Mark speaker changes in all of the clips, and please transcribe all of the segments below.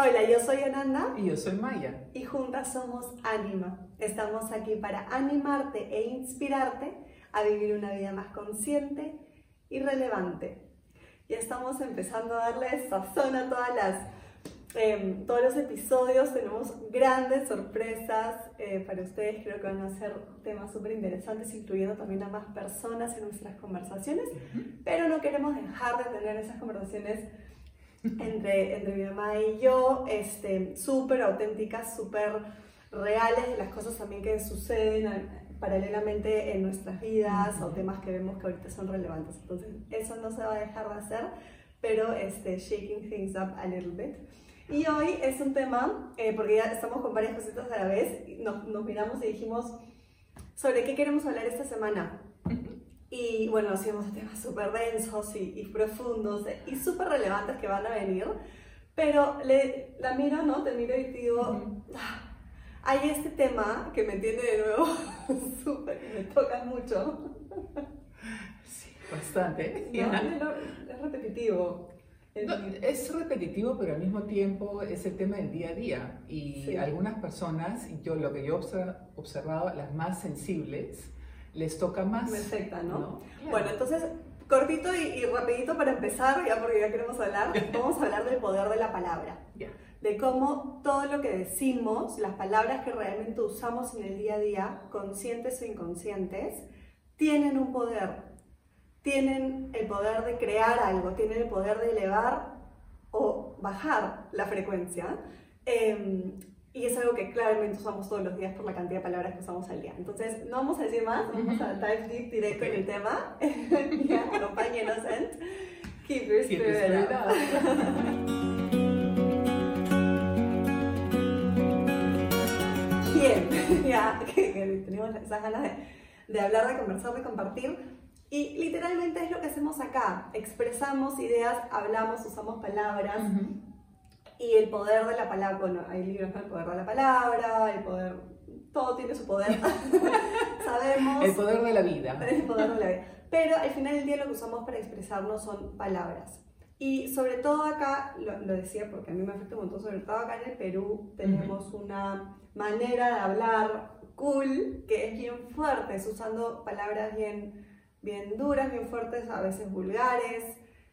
Speaker 1: Hola, yo soy Ananda.
Speaker 2: Y yo soy Maya.
Speaker 1: Y juntas somos Anima. Estamos aquí para animarte e inspirarte a vivir una vida más consciente y relevante. Ya estamos empezando a darle sazón a todas las, em, todos los episodios. Tenemos grandes sorpresas eh, para ustedes. Creo que van a ser temas súper interesantes, incluyendo también a más personas en nuestras conversaciones. Pero no queremos dejar de tener esas conversaciones entre, entre mi mamá y yo, este, súper auténticas, súper reales las cosas también que suceden paralelamente en nuestras vidas o temas que vemos que ahorita son relevantes. Entonces, eso no se va a dejar de hacer, pero este, shaking things up a little bit. Y hoy es un tema, eh, porque ya estamos con varias cositas a la vez, nos, nos miramos y dijimos, ¿sobre qué queremos hablar esta semana? Y bueno, hacíamos temas súper densos y, profundos y súper relevantes que van a venir. Pero le, la miro, ¿no? Te miro y te digo, ah, hay este tema que me entiende de nuevo súper, me toca mucho.
Speaker 2: Sí, bastante.
Speaker 1: es repetitivo.
Speaker 2: es repetitivo, pero al mismo tiempo es el tema del día a día. Y algunas personas, yo lo que yo he observado, las más sensibles, les toca más.
Speaker 1: Perfecta, ¿no? Bueno, entonces, cortito y, rapidito para empezar, ya porque ya queremos hablar, vamos a hablar del poder de la palabra. De cómo todo lo que decimos, las palabras que realmente usamos en el día a día, conscientes o inconscientes, tienen un poder. Tienen el poder de crear algo, tienen el poder de elevar o bajar la frecuencia. Em, y es algo que claramente usamos todos los días por la cantidad de palabras que usamos al día. Entonces, no vamos a decir más, vamos a dive deep directo en el tema. ya, acompaña Innocent. Keep your spirit up. Bien, ya que, tenemos esas ganas de, de hablar, de conversar, de compartir. Y literalmente es lo que hacemos acá. Expresamos ideas, hablamos, usamos palabras y el poder de la palabra, bueno, hay libros con el poder de la palabra, el poder, todo tiene su poder, sabemos.
Speaker 2: El poder de la vida.
Speaker 1: El poder de la vida. Pero al final del día lo que usamos para expresarnos son palabras. Y sobre todo acá, lo, decía porque a mí me afecta un montón, sobre todo acá en el Perú tenemos una manera de hablar cool que es bien fuerte, es usando palabras bien, bien duras, bien fuertes, a veces vulgares.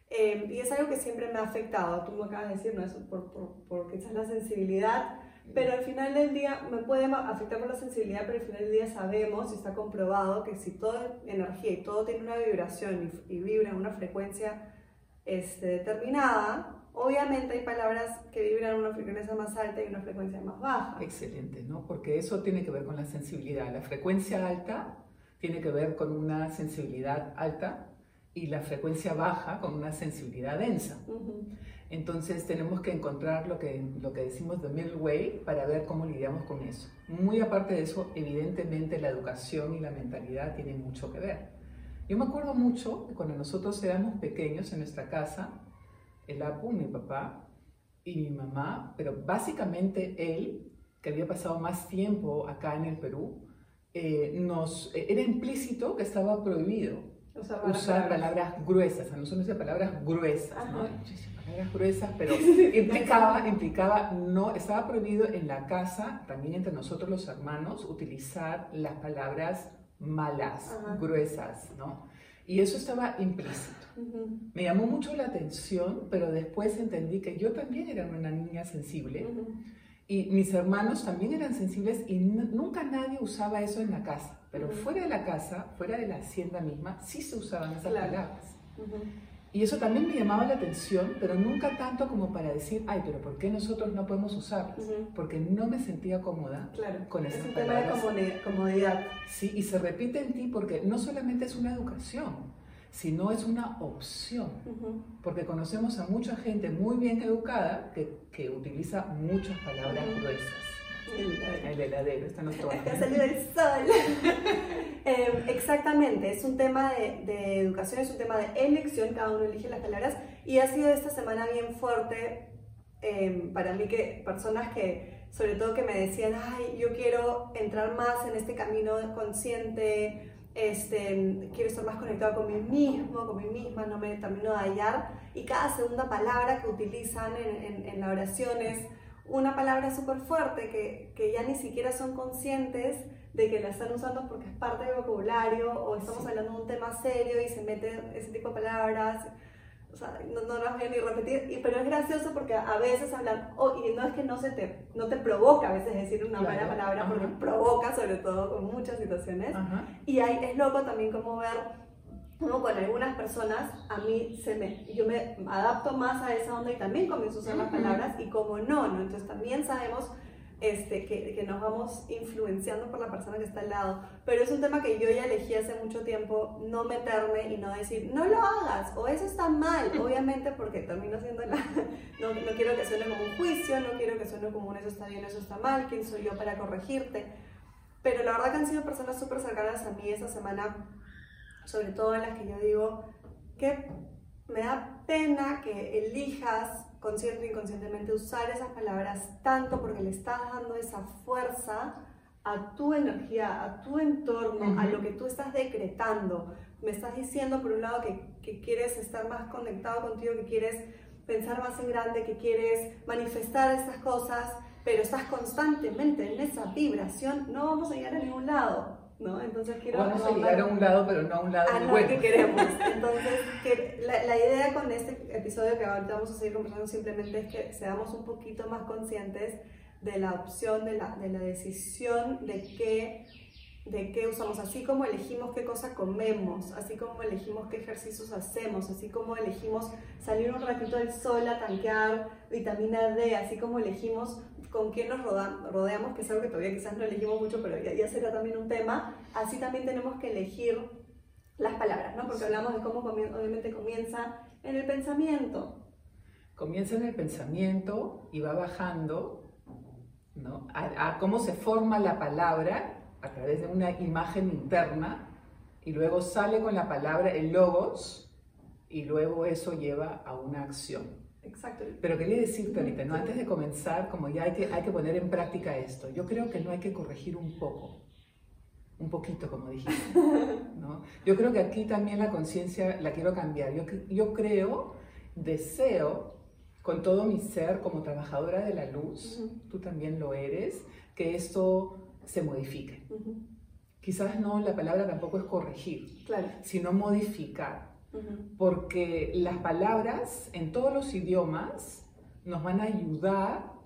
Speaker 1: Em, y es algo que siempre me ha afectado. Tú me acabas de decir, no es por, por, por quizás la sensibilidad, pero al final del día me puede afectar por la sensibilidad, pero al final del día sabemos y está comprobado que si todo es energía y todo tiene una vibración y, vibra en una frecuencia este, determinada, obviamente hay palabras que vibran en una frecuencia más alta y una frecuencia más baja.
Speaker 2: Excelente, ¿no? Porque eso tiene que ver con la sensibilidad. La frecuencia alta tiene que ver con una sensibilidad alta y la frecuencia baja con una sensibilidad densa. Entonces tenemos que encontrar lo que, lo que decimos de middle way para ver cómo lidiamos con eso. Muy aparte de eso, evidentemente la educación y la mentalidad tienen mucho que ver. Yo me acuerdo mucho que cuando nosotros éramos pequeños en nuestra casa, el Apu, mi papá y mi mamá, pero básicamente él, que había pasado más tiempo acá en el Perú, eh, nos, era implícito que estaba prohibido usar palabras gruesas, a nosotros nos palabras gruesas, ¿no? palabras gruesas, pero implicaba, implicaba, no, estaba prohibido en la casa, también entre nosotros los hermanos, utilizar las palabras malas, gruesas, ¿no? Y eso estaba implícito. Me llamó mucho la atención, pero después entendí que yo también era una niña sensible. Y mis hermanos también eran sensibles y nunca nadie usaba eso en la casa. Pero fuera de la casa, fuera de la hacienda misma, sí se usaban esas palabras. Y eso también me llamaba la atención, pero nunca tanto como para decir, ay, pero ¿por qué nosotros no podemos usarlas? Porque no me sentía cómoda con esas palabras.
Speaker 1: Es un tema de comodidad.
Speaker 2: Sí, y se repite en ti porque no solamente es una educación, sino es una opción. Porque conocemos a mucha gente muy bien educada que, que utiliza muchas palabras gruesas. El, heladero, está nos
Speaker 1: Ha salido el sol. eh, exactamente, es un tema de, de, educación, es un tema de elección, cada uno elige las palabras y ha sido esta semana bien fuerte eh, para mí que personas que, sobre todo que me decían, ay, yo quiero entrar más en este camino consciente, este, quiero estar más conectado con mí mismo, con mí misma, no me termino de hallar. Y cada segunda palabra que utilizan en, en, la oración es una palabra súper fuerte que, que, ya ni siquiera son conscientes de que la están usando porque es parte del vocabulario o estamos hablando de un tema serio y se meten ese tipo de palabras o sea, no, no las voy a ni repetir, y, pero es gracioso porque a veces hablan, oh, y no es que no, se te, no te provoca a veces decir una mala palabra, porque provoca sobre todo con muchas situaciones, y ahí es loco también como ver como con algunas personas a mí se me, yo me adapto más a esa onda y también comienzo a usar las palabras y como no, ¿no? Entonces también sabemos este, que, que, nos vamos influenciando por la persona que está al lado. Pero es un tema que yo ya elegí hace mucho tiempo, no meterme y no decir, no lo hagas, o eso está mal, obviamente porque termino siendo la... No, no quiero que suene como un juicio, no quiero que suene como un eso está bien, eso está mal, quién soy yo para corregirte. Pero la verdad que han sido personas súper cercanas a mí esa semana, sobre todo en las que yo digo que me da pena que elijas consciente o inconscientemente usar esas palabras tanto porque le estás dando esa fuerza a tu energía, a tu entorno, a lo que tú estás decretando. Me estás diciendo, por un lado, que, que, quieres estar más conectado contigo, que quieres pensar más en grande, que quieres manifestar estas cosas, pero estás constantemente en esa vibración, no vamos a llegar a ningún lado. ¿No? Entonces quiero...
Speaker 2: Vamos a llegar a un lado, pero no a un lado
Speaker 1: ah, no, que queremos. Entonces, que la, la, idea con este episodio que ahorita vamos a seguir conversando simplemente es que seamos un poquito más conscientes de la opción, de la, de la decisión de qué, de qué usamos, así como elegimos qué cosa comemos, así como elegimos qué ejercicios hacemos, así como elegimos salir un ratito del sol a tanquear vitamina D, así como elegimos con quién nos rodeamos, que es algo que todavía quizás no elegimos mucho, pero ya, ya será también un tema, así también tenemos que elegir las palabras, ¿no? Porque hablamos de cómo obviamente comienza en el pensamiento.
Speaker 2: Comienza en el pensamiento y va bajando, ¿no? A, cómo se forma la palabra a través de una imagen interna y luego sale con la palabra, el logos, y luego eso lleva a una acción.
Speaker 1: Exacto.
Speaker 2: Pero quería decirte ahorita, ¿no? antes de comenzar, como ya hay que, hay que poner en práctica esto, yo creo que no hay que corregir un poco, un poquito, como dijiste. ¿no? Yo creo que aquí también la conciencia la quiero cambiar. Yo, yo creo, deseo, con todo mi ser como trabajadora de la luz, tú también lo eres, que esto se modifique. Quizás no, la palabra tampoco es corregir,
Speaker 1: claro.
Speaker 2: sino modificar porque las palabras en todos los idiomas nos van a ayudar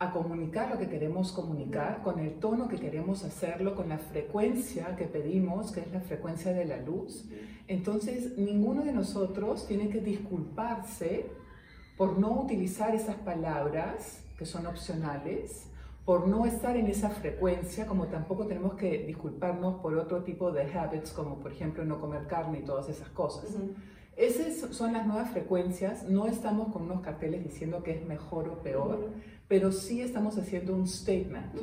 Speaker 2: a comunicar lo que queremos comunicar, con el tono que queremos hacerlo, con la frecuencia que pedimos, que es la frecuencia de la luz. Entonces, ninguno de nosotros tiene que disculparse por no utilizar esas palabras que son opcionales por no estar en esa frecuencia, como tampoco tenemos que disculparnos por otro tipo de habits, como por ejemplo no comer carne y todas esas cosas. Esas son las nuevas frecuencias, no estamos con unos carteles diciendo que es mejor o peor, pero sí estamos haciendo un statement.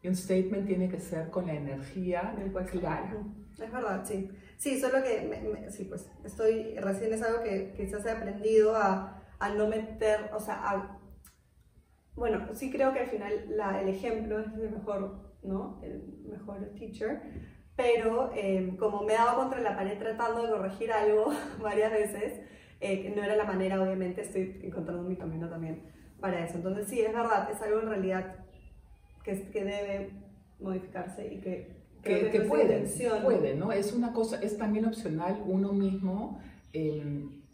Speaker 2: Y un statement tiene que ser con la energía clara.
Speaker 1: Es verdad, sí. Sí, solo que, sí, pues estoy, recién es algo que quizás he aprendido a, a no meter, o sea, a bueno, sí creo que al final el ejemplo es el mejor, ¿no? El mejor teacher, pero eh, como me he dado contra la pared tratando de corregir algo varias veces, eh, no era la manera, obviamente, estoy encontrando mi camino también para eso. Entonces sí, es verdad, es algo en realidad que, que debe modificarse y que...
Speaker 2: Que, que puede, puede, ¿no? Es una cosa, es también opcional uno mismo eh, Mm,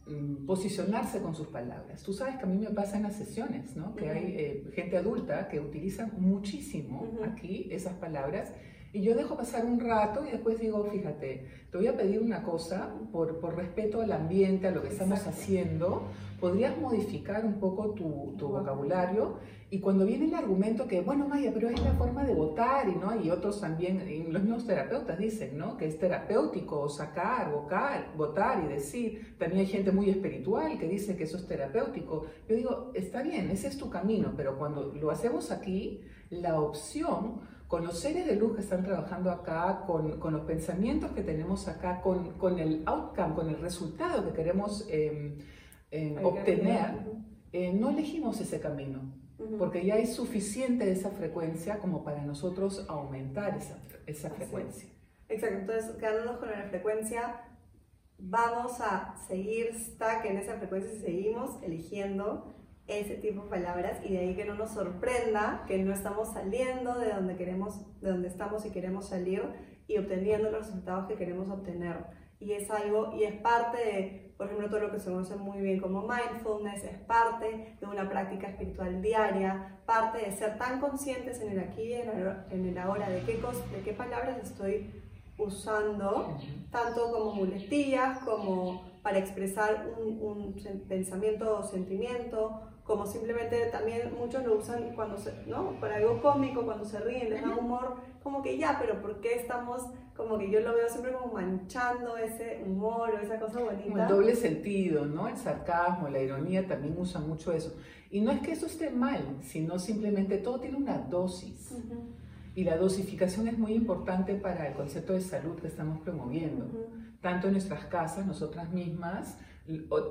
Speaker 2: posicionarse con sus palabras. Tú sabes que a mí me pasa en las sesiones, ¿no? Que hay eh, gente adulta que utiliza muchísimo aquí esas palabras y yo dejo pasar un rato y después digo, fíjate, te voy a pedir una cosa por, por respeto al ambiente, a lo que estamos haciendo, podrías modificar un poco tu, tu, vocabulario y cuando viene el argumento que, bueno, Maya, pero es la forma de votar y, ¿no? y otros también, los mismos terapeutas dicen ¿no? que es terapéutico sacar, votar, votar y decir, también hay gente muy espiritual que dice que eso es terapéutico. Yo digo, está bien, ese es tu camino, pero cuando lo hacemos aquí, la opción con los seres de luz que están trabajando acá, con, con los pensamientos que tenemos acá, con, con, el outcome, con el resultado que queremos em, em, obtener, eh, no elegimos ese camino, porque ya es suficiente esa frecuencia como para nosotros aumentar esa, esa frecuencia.
Speaker 1: Exacto, entonces quedándonos con la frecuencia, vamos a seguir stack en esa frecuencia y seguimos eligiendo ese tipo de palabras y de ahí que no nos sorprenda que no estamos saliendo de donde queremos, de donde estamos y queremos salir y obteniendo los resultados que queremos obtener. Y es algo, y es parte de, por ejemplo, todo lo que se conoce muy bien como mindfulness, es parte de una práctica espiritual diaria, parte de ser tan conscientes en el aquí y en el ahora de qué, de qué palabras estoy usando, tanto como muletillas, como para expresar un, un pensamiento o sentimiento, como simplemente también muchos lo usan cuando se, ¿no? Para algo cómico, cuando se ríen, les da humor, como que ya, pero ¿por qué estamos, como que yo lo veo siempre como manchando ese humor o esa cosa bonita?
Speaker 2: el doble sentido, ¿no? El sarcasmo, la ironía también usan mucho eso. Y no es que eso esté mal, sino simplemente todo tiene una dosis. Y la dosificación es muy importante para el concepto de salud que estamos promoviendo, tanto en nuestras casas, nosotras mismas,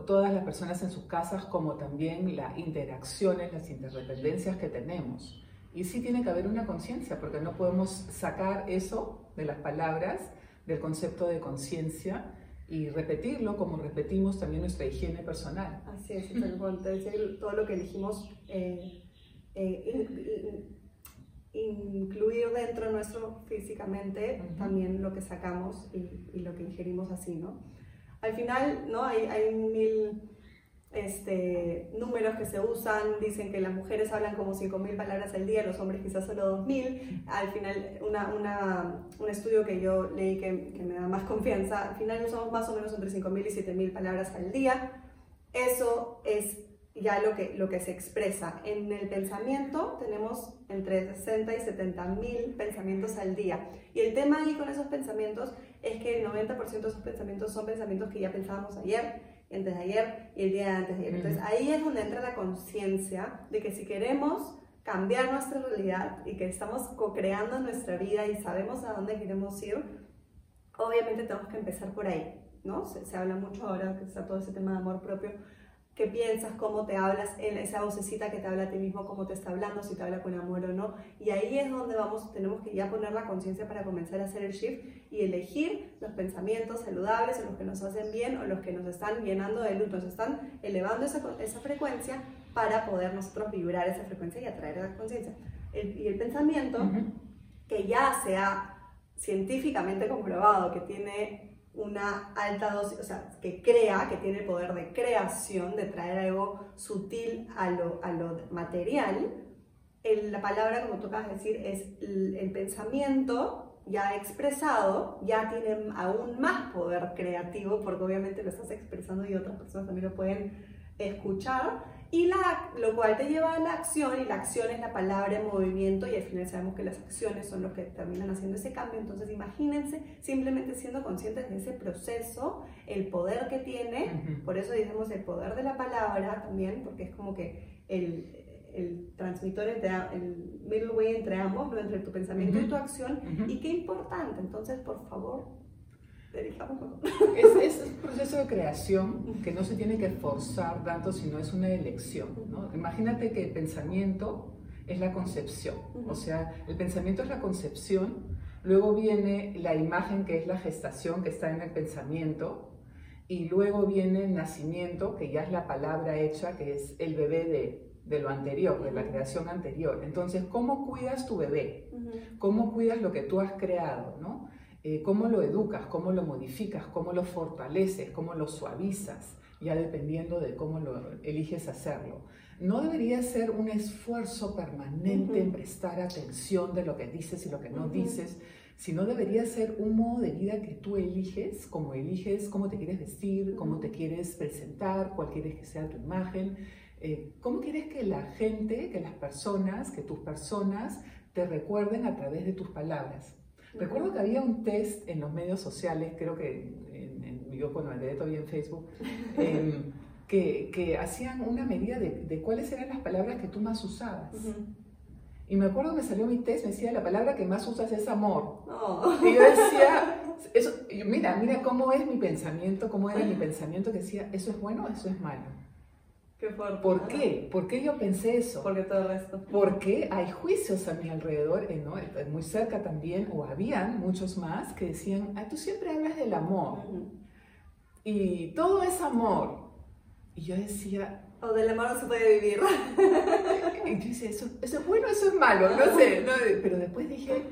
Speaker 2: todas las personas en sus casas, como también las interacciones, las interdependencias que tenemos. Y sí tiene que haber una conciencia, porque no podemos sacar eso de las palabras, del concepto de conciencia, y repetirlo como repetimos también nuestra higiene personal.
Speaker 1: Así es, todo lo que elegimos eh, eh, incluir dentro nuestro físicamente, también lo que sacamos y, y, lo que ingerimos así, ¿no? Al final, ¿no? Hay, hay mil este, números que se usan, dicen que las mujeres hablan como 5.000 palabras al día, los hombres quizás solo 2.000. Al final, una, una, un estudio que yo leí que, que, me da más confianza, al final usamos más o menos entre 5.000 y 7.000 palabras al día. Eso es ya lo que, lo que se expresa. En el pensamiento tenemos entre 60 y 70 mil pensamientos al día. Y el tema ahí con esos pensamientos es que el 90% de esos pensamientos son pensamientos que ya pensábamos ayer, antes de ayer y el día antes de ayer. Entonces ahí es donde entra la conciencia de que si queremos cambiar nuestra realidad y que estamos co-creando nuestra vida y sabemos a dónde queremos ir, obviamente tenemos que empezar por ahí. ¿no? Se, se habla mucho ahora que está todo ese tema de amor propio qué piensas, cómo te hablas, en esa vocecita que te habla a ti mismo, cómo te está hablando, si te habla con amor o no. Y ahí es donde vamos, tenemos que ya poner la conciencia para comenzar a hacer el shift y elegir los pensamientos saludables o los que nos hacen bien o los que nos están llenando de luz, nos están elevando esa, esa frecuencia para poder nosotros vibrar esa frecuencia y atraer esa conciencia. y el pensamiento, que ya se ha científicamente comprobado que tiene una alta dosis, o sea, que crea, que tiene el poder de creación, de traer algo sutil a lo, a lo material, la palabra, como tú decir, es el, pensamiento ya expresado, ya tiene aún más poder creativo, porque obviamente lo estás expresando y otras personas también lo pueden escuchar, y la, lo cual te lleva a la acción, y la acción es la palabra en movimiento, y al final sabemos que las acciones son los que terminan haciendo ese cambio. Entonces, imagínense simplemente siendo conscientes de ese proceso, el poder que tiene, por eso decimos el poder de la palabra también, porque es como que el, el transmisor entre el middle way entre ambos, entre tu pensamiento y tu acción, y qué importante. Entonces, por favor,
Speaker 2: es, es, un proceso de creación que no se tiene que forzar tanto, sino es una elección. ¿no? Imagínate que el pensamiento es la concepción, o sea, el pensamiento es la concepción, luego viene la imagen que es la gestación que está en el pensamiento, y luego viene el nacimiento, que ya es la palabra hecha, que es el bebé de, de lo anterior, de la creación anterior. Entonces, ¿cómo cuidas tu bebé? ¿Cómo cuidas lo que tú has creado? ¿no? Eh, cómo lo educas, cómo lo modificas, cómo lo fortaleces, cómo lo suavizas, ya dependiendo de cómo lo eliges hacerlo. No debería ser un esfuerzo permanente en prestar atención de lo que dices y lo que no dices, sino debería ser un modo de vida que tú eliges, como eliges cómo te quieres vestir, cómo te quieres presentar, cuál quieres que sea tu imagen, eh, cómo quieres que la gente, que las personas, que tus personas te recuerden a través de tus palabras. Recuerdo que había un test en los medios sociales, creo que en, en yo bueno, de todavía en Facebook, em, que, que, hacían una medida de, de, cuáles eran las palabras que tú más usabas. Y me acuerdo que salió mi test, me decía, la palabra que más usas es amor. Oh. Y yo decía, eso, mira, mira cómo es mi pensamiento, cómo era mi pensamiento, que decía, ¿eso es bueno o eso es malo?
Speaker 1: Qué.
Speaker 2: ¿Por qué? ¿Por qué yo pensé eso?
Speaker 1: Porque todo el resto.
Speaker 2: Porque hay juicios a mi alrededor, eh, ¿no? muy cerca también, o habían muchos más que decían, ah, tú siempre hablas del amor. Y todo es amor. Y yo decía...
Speaker 1: O del amor no se puede vivir.
Speaker 2: y yo decía, ¿eso, ¿eso es bueno eso es malo? No sé. pero después dije,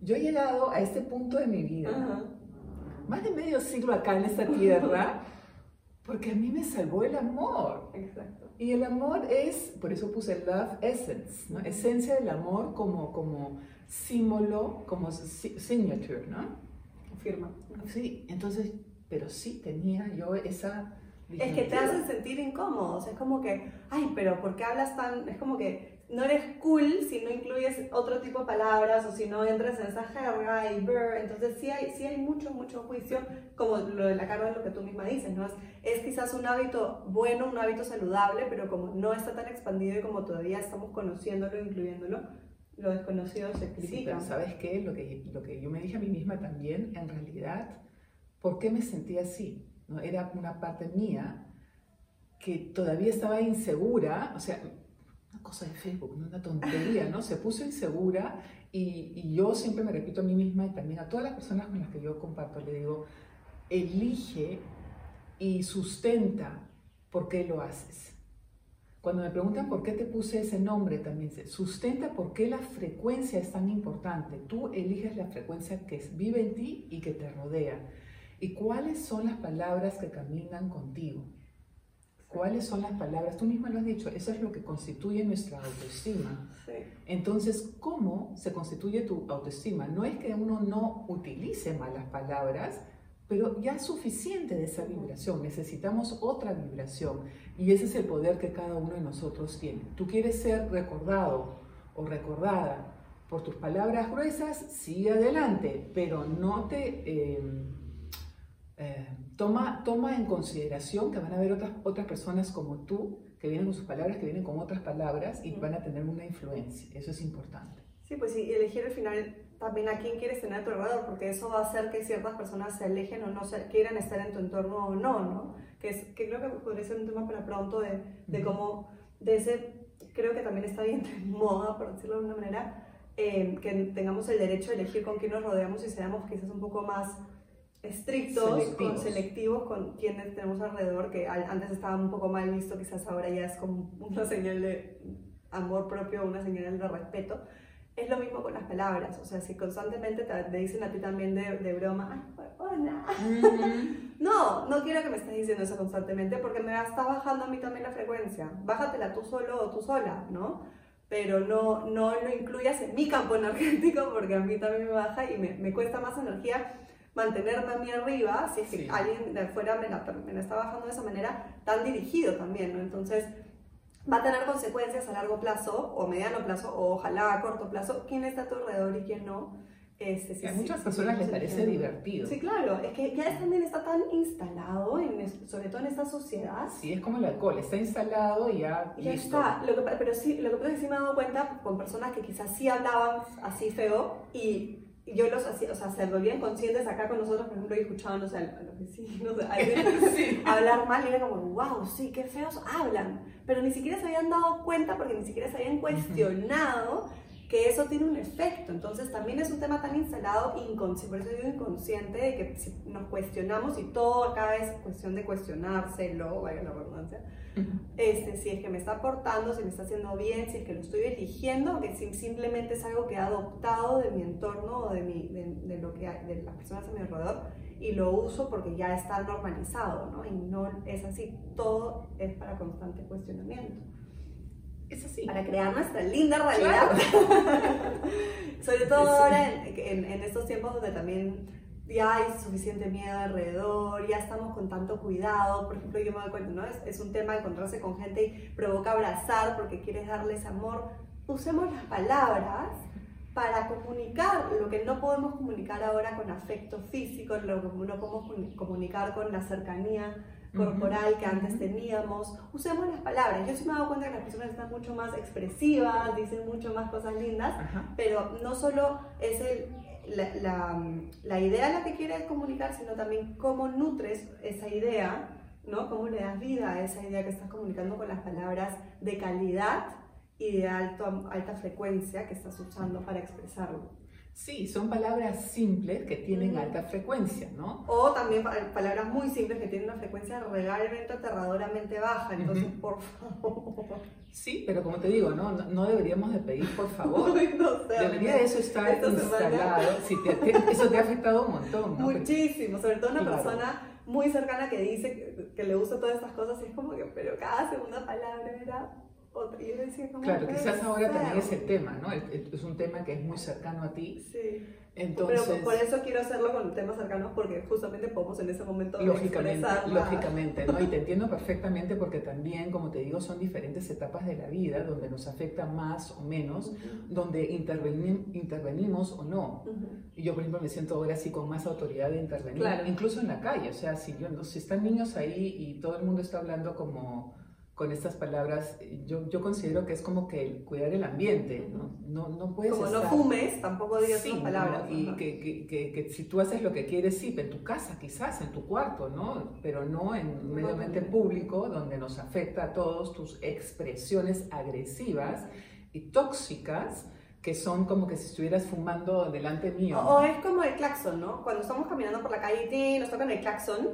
Speaker 2: yo he llegado a este punto de mi vida, más de medio siglo acá en esta tierra, porque a mí me salvó el amor.
Speaker 1: Exacto.
Speaker 2: Y el amor es, por eso puse love essence, ¿no? Esencia del amor como, como símbolo, como signature, ¿no?
Speaker 1: Firma.
Speaker 2: Sí, entonces, pero sí tenía yo esa
Speaker 1: es que te hacen sentir incómodos, es como que, ay, pero ¿por qué hablas tan...? Es como que no eres cool si no incluyes otro tipo de palabras o si no entras en esa jerga y brr. Entonces sí hay, sí hay mucho, mucho juicio, como lo de la carga, lo que tú misma dices, ¿no? Es, es quizás un hábito bueno, un hábito saludable, pero como no está tan expandido y como todavía estamos conociéndolo, incluyéndolo, lo desconocido se critica. Sí,
Speaker 2: pero ¿sabes qué? Lo que, lo que yo me dije a mí misma también, en realidad, ¿por qué me sentía así? ¿no? Era una parte mía que todavía estaba insegura, o sea, una cosa de Facebook, una tontería, ¿no? Se puso insegura y, y, yo siempre me repito a mí misma y también a todas las personas con las que yo comparto, le digo, elige y sustenta por qué lo haces. Cuando me preguntan por qué te puse ese nombre, también se sustenta por qué la frecuencia es tan importante. Tú eliges la frecuencia que vive en ti y que te rodea. ¿Y cuáles son las palabras que caminan contigo? ¿Cuáles son las palabras? Tú misma lo has dicho, eso es lo que constituye nuestra autoestima. Entonces, ¿cómo se constituye tu autoestima? No es que uno no utilice malas palabras, pero ya es suficiente de esa vibración, necesitamos otra vibración y ese es el poder que cada uno de nosotros tiene. Tú quieres ser recordado o recordada por tus palabras gruesas, sigue adelante, pero no te... Eh, eh, toma, toma en consideración que van a haber otras, otras personas como tú que vienen con sus palabras, que vienen con otras palabras y van a tener una influencia. Eso es importante.
Speaker 1: Sí, pues sí, elegir al final también a quién quieres tener a tu alrededor, porque eso va a hacer que ciertas personas se alejen o no se, quieran estar en tu entorno o no, ¿no? Que, es, que creo que podría ser un tema para pronto de, de cómo, de ese, creo que también está bien de moda, por decirlo de alguna manera, eh, que tengamos el derecho de elegir con quién nos rodeamos y seamos quizás un poco más estrictos, selectivos. con selectivos con quienes tenemos alrededor, que antes estaba un poco mal visto, quizás ahora ya es como una señal de amor propio, una señal de respeto. Es lo mismo con las palabras, o sea, si constantemente te, dicen a ti también de, de broma, ay, hola. no, no quiero que me estés diciendo eso constantemente porque me está bajando a mí también la frecuencia. Bájatela tú solo o tú sola, ¿no? Pero no, no lo incluyas en mi campo energético porque a mí también me baja y me, me cuesta más energía mantenerme a mí arriba, si es que alguien de afuera me la, me está bajando de esa manera, tan dirigido también, ¿no? Entonces, va a tener consecuencias a largo plazo, o mediano plazo, o ojalá a corto plazo, quién está a tu alrededor y quién no.
Speaker 2: Este, a muchas personas les parece divertido.
Speaker 1: Sí, claro, es que ya también está tan instalado, en, sobre todo en esta sociedad.
Speaker 2: Sí, es como el alcohol, está instalado y ya.
Speaker 1: Ya está, lo que, pero sí, lo que pasa es que sí me he dado cuenta con personas que quizás sí hablaban así feo y yo los hacía, o sea, se volvían conscientes acá con nosotros, por ejemplo, y escuchaban, o sea, a los vecinos sí. hablar mal y era como, wow, sí, qué feos hablan. Pero ni siquiera se habían dado cuenta porque ni siquiera se habían cuestionado que eso tiene un efecto. Entonces también es un tema tan instalado, inconsciente, por eso digo inconsciente, de que si nos cuestionamos y todo acá es cuestión de cuestionárselo, vaya la redundancia, este, si es que me está aportando, si me está haciendo bien, si es que lo estoy eligiendo, que simplemente es algo que he adoptado de mi entorno o de, mi, de, lo que de las personas a mi alrededor y lo uso porque ya está normalizado, ¿no? Y no es así, todo es para constante cuestionamiento.
Speaker 2: Es así.
Speaker 1: Para crear nuestra linda realidad. Sobre todo ahora en, en, estos tiempos donde también ya hay suficiente miedo alrededor, ya estamos con tanto cuidado. Por ejemplo, yo me doy cuenta, ¿no? Es, es un tema encontrarse con gente y provoca abrazar porque quieres darles amor. Usemos las palabras para comunicar lo que no podemos comunicar ahora con afecto físico, lo que no podemos comunicar con la cercanía corporal que antes teníamos. Usemos las palabras. Yo sí me he dado cuenta que las personas están mucho más expresivas, dicen mucho más cosas lindas, pero no solo es el, la, la, la, idea la que quieres comunicar, sino también cómo nutres esa idea ¿no? ¿Cómo le das vida a esa idea que estás comunicando con las palabras de calidad y de alto, alta frecuencia que estás usando para expresarlo?
Speaker 2: Sí, son palabras simples que tienen alta frecuencia, ¿no?
Speaker 1: O también palabras muy simples que tienen una frecuencia realmente aterradoramente baja, entonces, por favor.
Speaker 2: Sí, pero como te digo, no, no, deberíamos de pedir por favor. no sé, Debería eso estar instalado. eso te ha afectado un montón,
Speaker 1: ¿no? Muchísimo, sobre todo una persona muy cercana que dice que, que, le gusta todas estas cosas y es como que, pero cada segunda palabra
Speaker 2: Claro, quizás ahora también es el tema, ¿no? Es un tema que es muy cercano a ti.
Speaker 1: Sí. Entonces, Pero por eso quiero hacerlo con temas cercanos, porque justamente podemos en ese momento
Speaker 2: Lógicamente, lógicamente, ¿no? Y te entiendo perfectamente porque también, como te digo, son diferentes etapas de la vida donde nos afecta más o menos, donde intervenimos o no. Y yo, por ejemplo, me siento ahora sí con más autoridad de intervenir, incluso en la calle. O sea, si, yo, si están niños ahí y todo el mundo está hablando como con estas palabras, yo, yo considero que es como que cuidar el ambiente, ¿no? No, no puedes
Speaker 1: Como no fumes, tampoco digas sí, palabras.
Speaker 2: Y que, que, que, si tú haces lo que quieres, sí, en tu casa quizás, en tu cuarto, ¿no? Pero no en un medio ambiente público donde nos afecta a todos tus expresiones agresivas y tóxicas que son como que si estuvieras fumando delante mío.
Speaker 1: O, es como el claxon, ¿no? Cuando estamos caminando por la calle y nos tocan el claxon,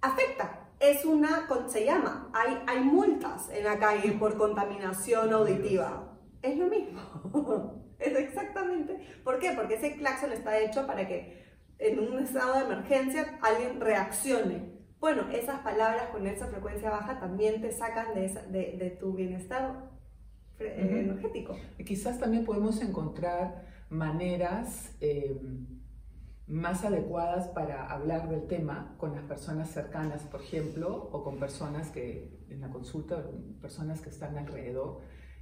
Speaker 1: afecta es una, se llama, hay, hay multas en la calle por contaminación auditiva. Es lo mismo. es exactamente. ¿Por qué? Porque ese claxon está hecho para que en un estado de emergencia alguien reaccione. Bueno, esas palabras con esa frecuencia baja también te sacan de, de, tu bienestar energético.
Speaker 2: Quizás también podemos encontrar maneras eh, más adecuadas para hablar del tema con las personas cercanas, por ejemplo, o con personas que en la consulta, personas que están alrededor,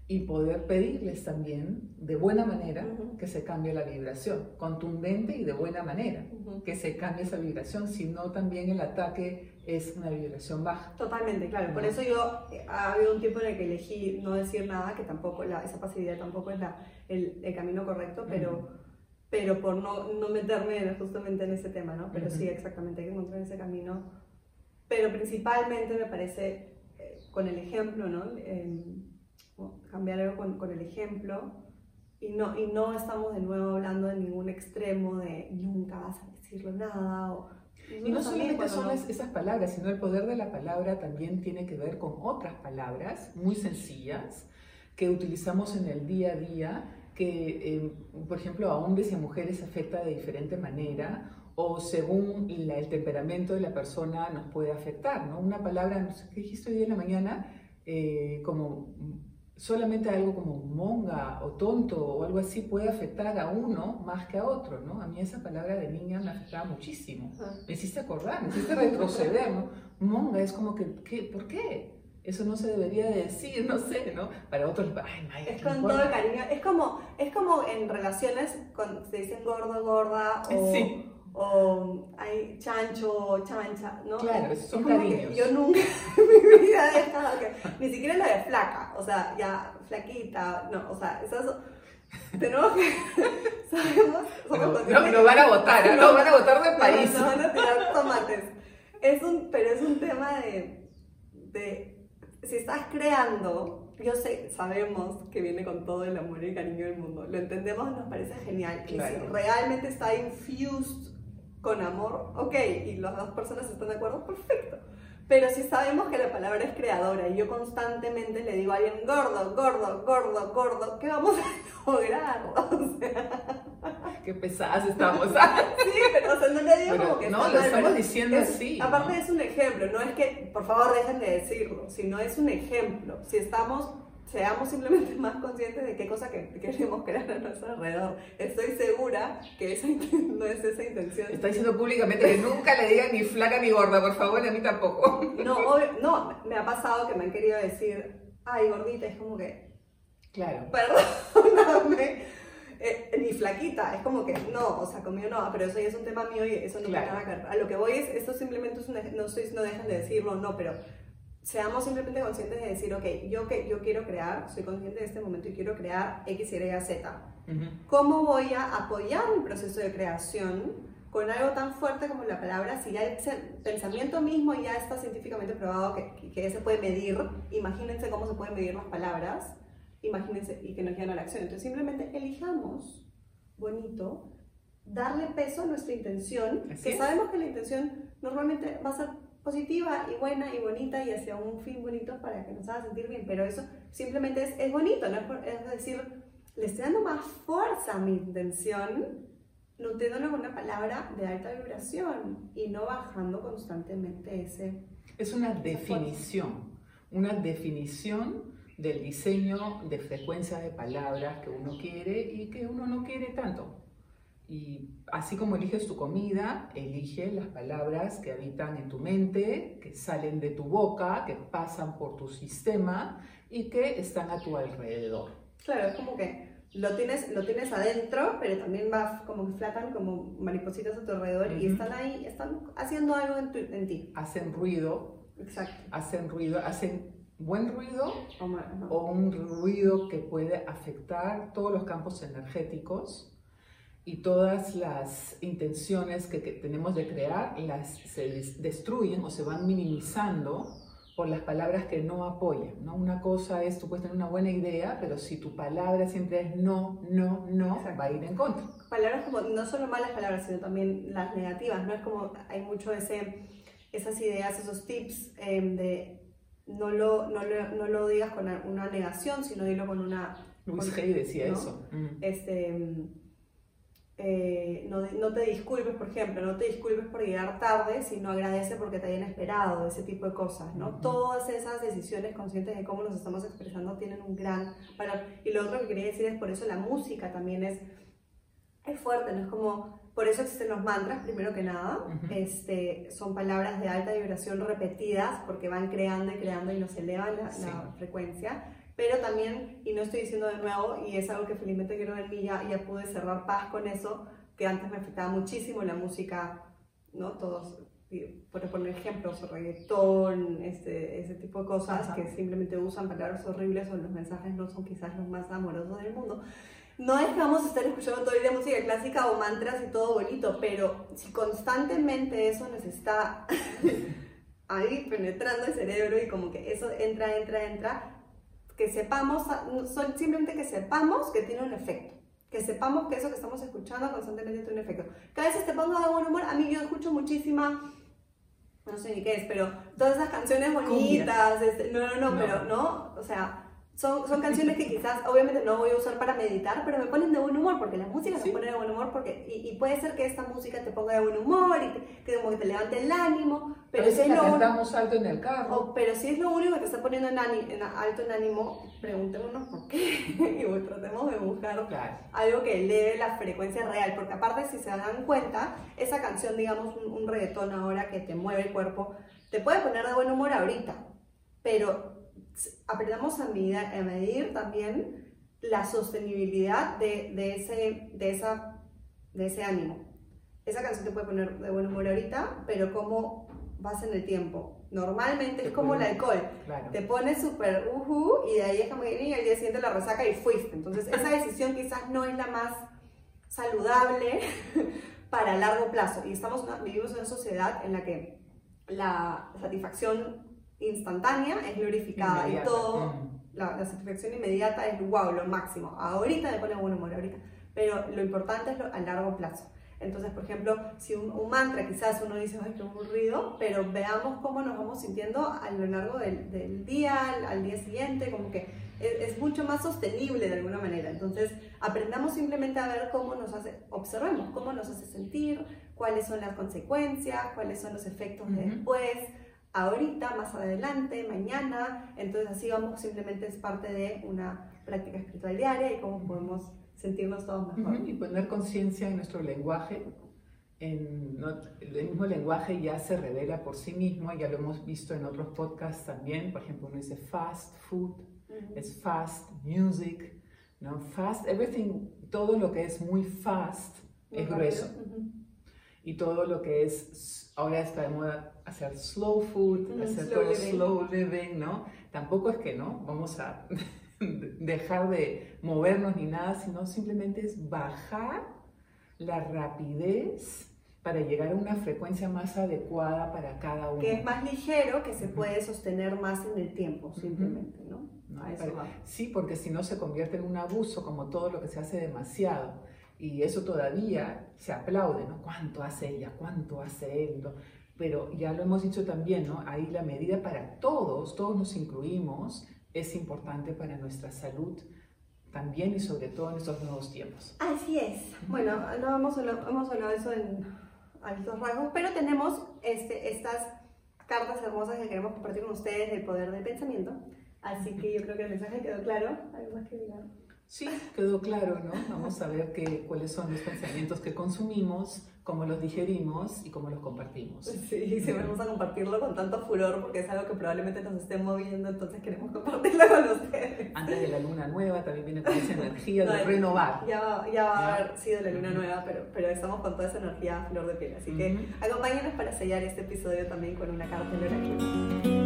Speaker 2: y poder pedirles también de buena manera que se cambie la vibración, contundente y de buena manera, que se cambie esa vibración, si no también el ataque es una vibración baja.
Speaker 1: Totalmente, claro. Por eso yo, ha habido un tiempo en el que elegí no decir nada, que tampoco, la, esa pasividad tampoco es la, el, el, camino correcto, pero pero por no, no meterme justamente en ese tema, ¿no? Pero sí, exactamente, hay que encontrar ese camino. Pero principalmente me parece eh, con el ejemplo, ¿no? cambiar algo con, con, el ejemplo. Y no, y no estamos de nuevo hablando de ningún extremo de nunca vas a decirlo nada. O,
Speaker 2: y no solamente son esas palabras, sino el poder de la palabra también tiene que ver con otras palabras muy sencillas que utilizamos en el día a día que, em, por ejemplo, a hombres y a mujeres afecta de diferente manera o según el temperamento de la persona nos puede afectar, ¿no? Una palabra, no sé, ¿qué dijiste hoy en la mañana? Eh, como solamente algo como monga o tonto o algo así puede afectar a uno más que a otro, ¿no? A mí esa palabra de niña me afectaba muchísimo. Me hiciste acordar, me hiciste retroceder, ¿no? Monga es como que, ¿qué? ¿por qué? Eso no se debería decir, no sé, ¿no? Para otros, ay,
Speaker 1: Maya, Es con todo el cariño, es como, es como en relaciones, cuando se dicen gordo, gorda, o, sí. o hay chancho, chancha, ¿no?
Speaker 2: Claro, es, son cariños.
Speaker 1: Yo nunca en mi vida he dejado que, ni siquiera la de flaca, o sea, ya flaquita, no, o sea, esas tenemos que, sabemos,
Speaker 2: no, no, van a votar, ¿eh? no, van a votar de país.
Speaker 1: No, van a tirar tomates. Es un, pero es un tema de, de si estás creando, yo sé, sabemos que viene con todo el amor y el cariño del mundo, lo entendemos, nos parece genial. Y si realmente está infused con amor, ok, y las dos personas están de acuerdo, perfecto. Pero si sabemos que la palabra es creadora y yo constantemente le digo a alguien gordo, gordo, gordo, gordo, ¿qué vamos a lograr? O sea...
Speaker 2: Qué pesadas estamos.
Speaker 1: sí, pero o sea, no le digo como que...
Speaker 2: No, lo estamos diciendo así.
Speaker 1: Aparte es un ejemplo, no es que, por favor, dejen de decirlo, sino es un ejemplo. Si estamos seamos simplemente más conscientes de qué cosa que queremos crear a nuestro alrededor. Estoy segura que esa no es esa intención.
Speaker 2: Está diciendo públicamente que nunca le digan ni flaca ni gorda, por favor, y a mí tampoco.
Speaker 1: No, no, me ha pasado que me han querido decir, ay, gordita, es como que...
Speaker 2: Claro.
Speaker 1: Perdóname. Eh, ni flaquita, es como que no, o sea, conmigo no, pero eso ya es un tema mío y eso no me nada A lo que voy es, esto simplemente es un, no estoy, no dejan de decirlo, no, pero seamos simplemente conscientes de decir, ok, yo, que, yo quiero crear, soy consciente de este momento y quiero crear X, Y, Z. ¿Cómo voy a apoyar mi proceso de creación con algo tan fuerte como la palabra, si ya el pensamiento mismo ya está científicamente probado que, que se puede medir, imagínense cómo se pueden medir las palabras, imagínense, y que nos llevan a la acción. Entonces simplemente elijamos, bonito, darle peso a nuestra intención, que sabemos que la intención normalmente va a ser positiva y buena y bonita y hacia un fin bonito para que nos haga sentir bien, pero eso simplemente es, es bonito, ¿no? es decir, le estoy dando más fuerza a mi intención nutriéndolo con una palabra de alta vibración y no bajando constantemente ese...
Speaker 2: Es una definición, una definición del diseño de frecuencias de palabras que uno quiere y que uno no quiere tanto. Y así como eliges tu comida, elige las palabras que habitan en tu mente, que salen de tu boca, que pasan por tu sistema y que están a tu alrededor.
Speaker 1: Claro, es como que lo tienes, lo tienes adentro, pero también va como que flatan como maripositas a tu alrededor y están ahí, están haciendo algo en, en, ti.
Speaker 2: Hacen ruido.
Speaker 1: Exacto.
Speaker 2: Hacen ruido, hacen buen ruido o un ruido que puede afectar todos los campos energéticos y todas las intenciones que, que tenemos de crear las se destruyen o se van minimizando por las palabras que no apoyan. ¿no? Una cosa es, tú puedes tener una buena idea, pero si tu palabra siempre es no, no, no, va a ir en contra.
Speaker 1: Palabras como, no solo malas palabras, sino también las negativas, ¿no? Es como, hay mucho ese, esas ideas, esos tips em, de no lo, no, lo, no lo digas con una negación, sino dilo con una...
Speaker 2: Luis Hay decía eso.
Speaker 1: Mm. Este em, eh, no, no, te disculpes, por ejemplo, no te disculpes por llegar tarde, sino agradece porque te hayan esperado, ese tipo de cosas, ¿no? Todas esas decisiones conscientes de cómo nos estamos expresando tienen un gran valor. Y lo otro que quería decir es, por eso la música también es, es fuerte, ¿no? Es como, por eso existen los mantras, primero que nada, este, son palabras de alta vibración repetidas, porque van creando y creando y nos elevan la, la frecuencia pero también, y no estoy diciendo de nuevo, y es algo que felizmente quiero en mí, ya, ya pude cerrar paz con eso, que antes me afectaba muchísimo la música, ¿no? Todos, por poner ejemplos, reggaetón, este, ese tipo de cosas que simplemente usan palabras horribles o los mensajes no son quizás los más amorosos del mundo. No es que vamos a estar escuchando todo el día música clásica o mantras y todo bonito, pero si constantemente eso nos está ahí penetrando el cerebro y como que eso entra, entra, entra, que sepamos, son simplemente que sepamos que tiene un efecto. Que sepamos que eso que estamos escuchando constantemente tiene un efecto. Cada vez te pongo de buen humor, a mí yo escucho muchísima, no sé ni qué es, pero todas esas canciones bonitas, este, no, no, no, pero no, o sea, son, son canciones que quizás, obviamente, no voy a usar para meditar, pero me ponen de buen humor, porque la música se pone de buen humor, porque, y, puede ser que esta música te ponga de buen humor y que, como que te levante el ánimo, pero
Speaker 2: si es lo alto en el carro.
Speaker 1: pero si es lo único que te está poniendo en, en alto en ánimo, preguntémonos por qué, y tratemos de buscar algo que eleve la frecuencia real, porque aparte, si se dan cuenta, esa canción, digamos, un, un reggaetón ahora que te mueve el cuerpo, te puede poner de buen humor ahorita, pero aprendamos a medir, a medir también la sostenibilidad de, de, ese, de, esa, de ese ánimo. Esa canción te puede poner de buen humor ahorita, pero cómo vas en el tiempo. Normalmente es como el alcohol. Te pones súper uhu y de ahí es como y al día siguiente la resaca y fuiste. Entonces esa decisión quizás no es la más saludable para largo plazo. Y estamos, vivimos en una sociedad en la que la satisfacción instantánea es glorificada y todo, la, satisfacción inmediata es wow, lo máximo. Ahorita me pone buen humor, ahorita. Pero lo importante es lo, a largo plazo. Entonces, por ejemplo, si un, mantra quizás uno dice, ay, qué aburrido, pero veamos cómo nos vamos sintiendo a lo largo del, del día, al, día siguiente, como que es, es, mucho más sostenible de alguna manera. Entonces, aprendamos simplemente a ver cómo nos hace, observemos cómo nos hace sentir, cuáles son las consecuencias, cuáles son los efectos de después ahorita, más adelante, mañana. Entonces así vamos, simplemente es parte de una práctica espiritual diaria y cómo podemos sentirnos todos mejor.
Speaker 2: Y poner conciencia en nuestro lenguaje. En, el mismo lenguaje ya se revela por sí mismo, ya lo hemos visto en otros podcasts también, por ejemplo, uno dice fast food, es fast music, ¿no? Fast, everything, todo lo que es muy fast es grueso. Y todo lo que es, ahora está de moda hacer slow food, hacer todo slow living, ¿no? Tampoco es que, ¿no? Vamos a dejar de movernos ni nada, sino simplemente es bajar la rapidez para llegar a una frecuencia más adecuada para cada uno.
Speaker 1: Que es más ligero, que se puede sostener más en el tiempo, simplemente, ¿no?
Speaker 2: sí, porque si no se convierte en un abuso, como todo lo que se hace demasiado. Y eso todavía se aplaude, ¿no? ¿Cuánto hace ella? ¿Cuánto hace él? Pero ya lo hemos dicho también, ¿no? Ahí la medida para todos, todos nos incluimos, es importante para nuestra salud también y sobre todo en estos nuevos tiempos.
Speaker 1: Así es. Bueno, no hemos hablado, hemos hablado de eso en altos rasgos, pero tenemos este, estas cartas hermosas que queremos compartir con ustedes del poder del pensamiento. Así que yo creo que el mensaje quedó claro. ¿Algo más que diga?
Speaker 2: Sí, quedó claro, ¿no? Vamos a ver que, cuáles son los pensamientos que consumimos, cómo los digerimos y cómo los compartimos.
Speaker 1: Sí, sí, vamos a compartirlo con tanto furor porque es algo que probablemente nos esté moviendo, entonces queremos compartirlo con ustedes.
Speaker 2: Antes de la luna nueva también viene con esa energía de renovar.
Speaker 1: Ya va, ya va a haber sido la luna nueva, pero, pero estamos con toda esa energía a flor de piel. Así que acompáñenos para sellar este episodio también con una carta de oráculo.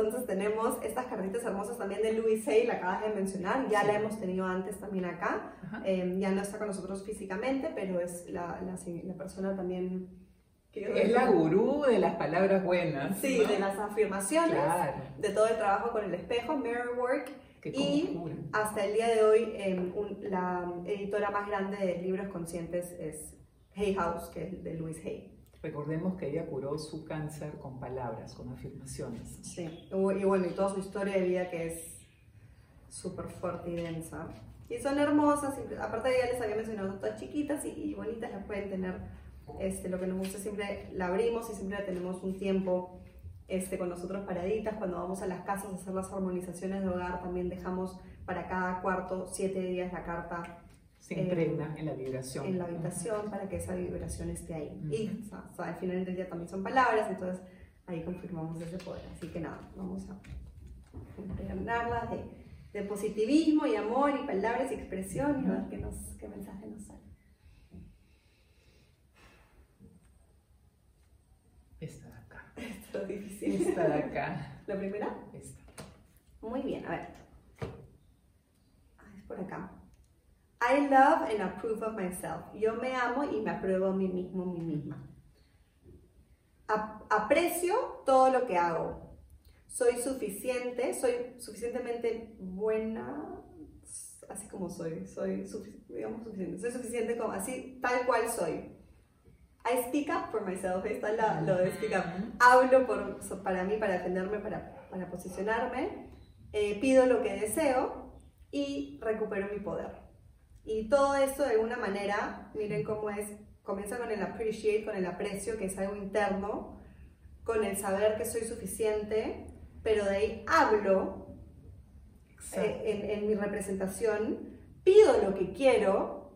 Speaker 1: Entonces tenemos estas cartitas hermosas también de Louis Hay, la acabas de mencionar, ya la hemos tenido antes también acá, em, ya no está con nosotros físicamente, pero es la, la, la persona también...
Speaker 2: Es la gurú de las palabras buenas.
Speaker 1: Sí, de las afirmaciones, de todo el trabajo con el espejo, mirror work, y hasta el día de hoy em, la editora más grande de libros conscientes es Hay House, que es de Louis Hay.
Speaker 2: Recordemos que ella curó su cáncer con palabras, con afirmaciones.
Speaker 1: Sí, y bueno, y toda su historia de vida que es súper fuerte y densa. Y son hermosas, aparte ella les había mencionado, todas chiquitas y, bonitas, las pueden tener. Este, lo que nos gusta siempre la abrimos y siempre tenemos un tiempo este, con nosotros paraditas. Cuando vamos a las casas a hacer las armonizaciones de hogar, también dejamos para cada cuarto siete días la carta
Speaker 2: se impregna en la vibración.
Speaker 1: En la habitación para que esa vibración esté ahí. Y al final del día también son palabras, entonces ahí confirmamos ese poder. Así que nada, vamos a impregnarla de, de, positivismo y amor y palabras y expresión y a ver qué, nos, qué mensaje nos sale.
Speaker 2: Esta de acá.
Speaker 1: Esto es difícil.
Speaker 2: Esta de acá.
Speaker 1: ¿La primera?
Speaker 2: Esta.
Speaker 1: Muy bien, a ver. Ah, es por acá. I love and approve of myself. Yo me amo y me apruebo a mí mismo, a mí misma. aprecio todo lo que hago. Soy suficiente, soy suficientemente buena, así como soy. Soy, digamos, suficiente. Soy suficiente como así, tal cual soy. I speak up for myself. está la, lo de speak up. Hablo por, para mí, para defenderme, para, para posicionarme. Eh, pido lo que deseo y recupero mi poder. Y todo esto de alguna manera, miren cómo es, comienza con el appreciate, con el aprecio, que es algo interno, con el saber que soy suficiente, pero de ahí hablo eh, en, mi representación, pido lo que quiero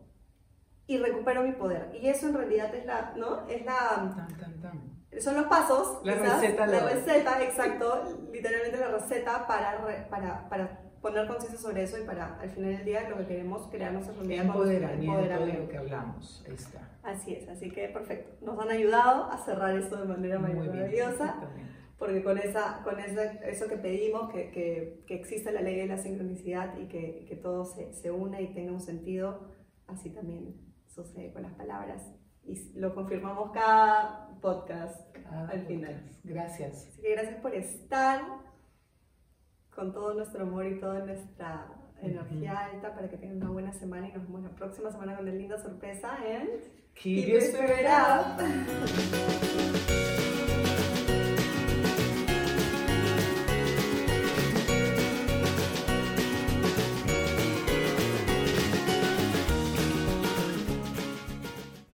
Speaker 1: y recupero mi poder. Y eso en realidad es la, ¿no? Es la... Son los pasos.
Speaker 2: La receta.
Speaker 1: La receta, exacto. Literalmente la receta para, para, para poner conciencia sobre eso y para al final del día lo que queremos crearnos es un
Speaker 2: empoderamiento, de lo que hablamos. Está.
Speaker 1: Así es, así que perfecto. Nos han ayudado a cerrar esto de manera maravillosa. porque con, esa, con esa, eso que pedimos, que, que, que exista la ley de la sincronicidad y que, que todo se, se una y tenga un sentido, así también sucede con las palabras. Y lo confirmamos cada podcast al final.
Speaker 2: Gracias.
Speaker 1: Así que gracias por estar con todo nuestro amor y toda nuestra energía alta para que tengan una buena semana y nos vemos la próxima semana con una linda sorpresa en
Speaker 2: Keep, Keep Your Spirit Up.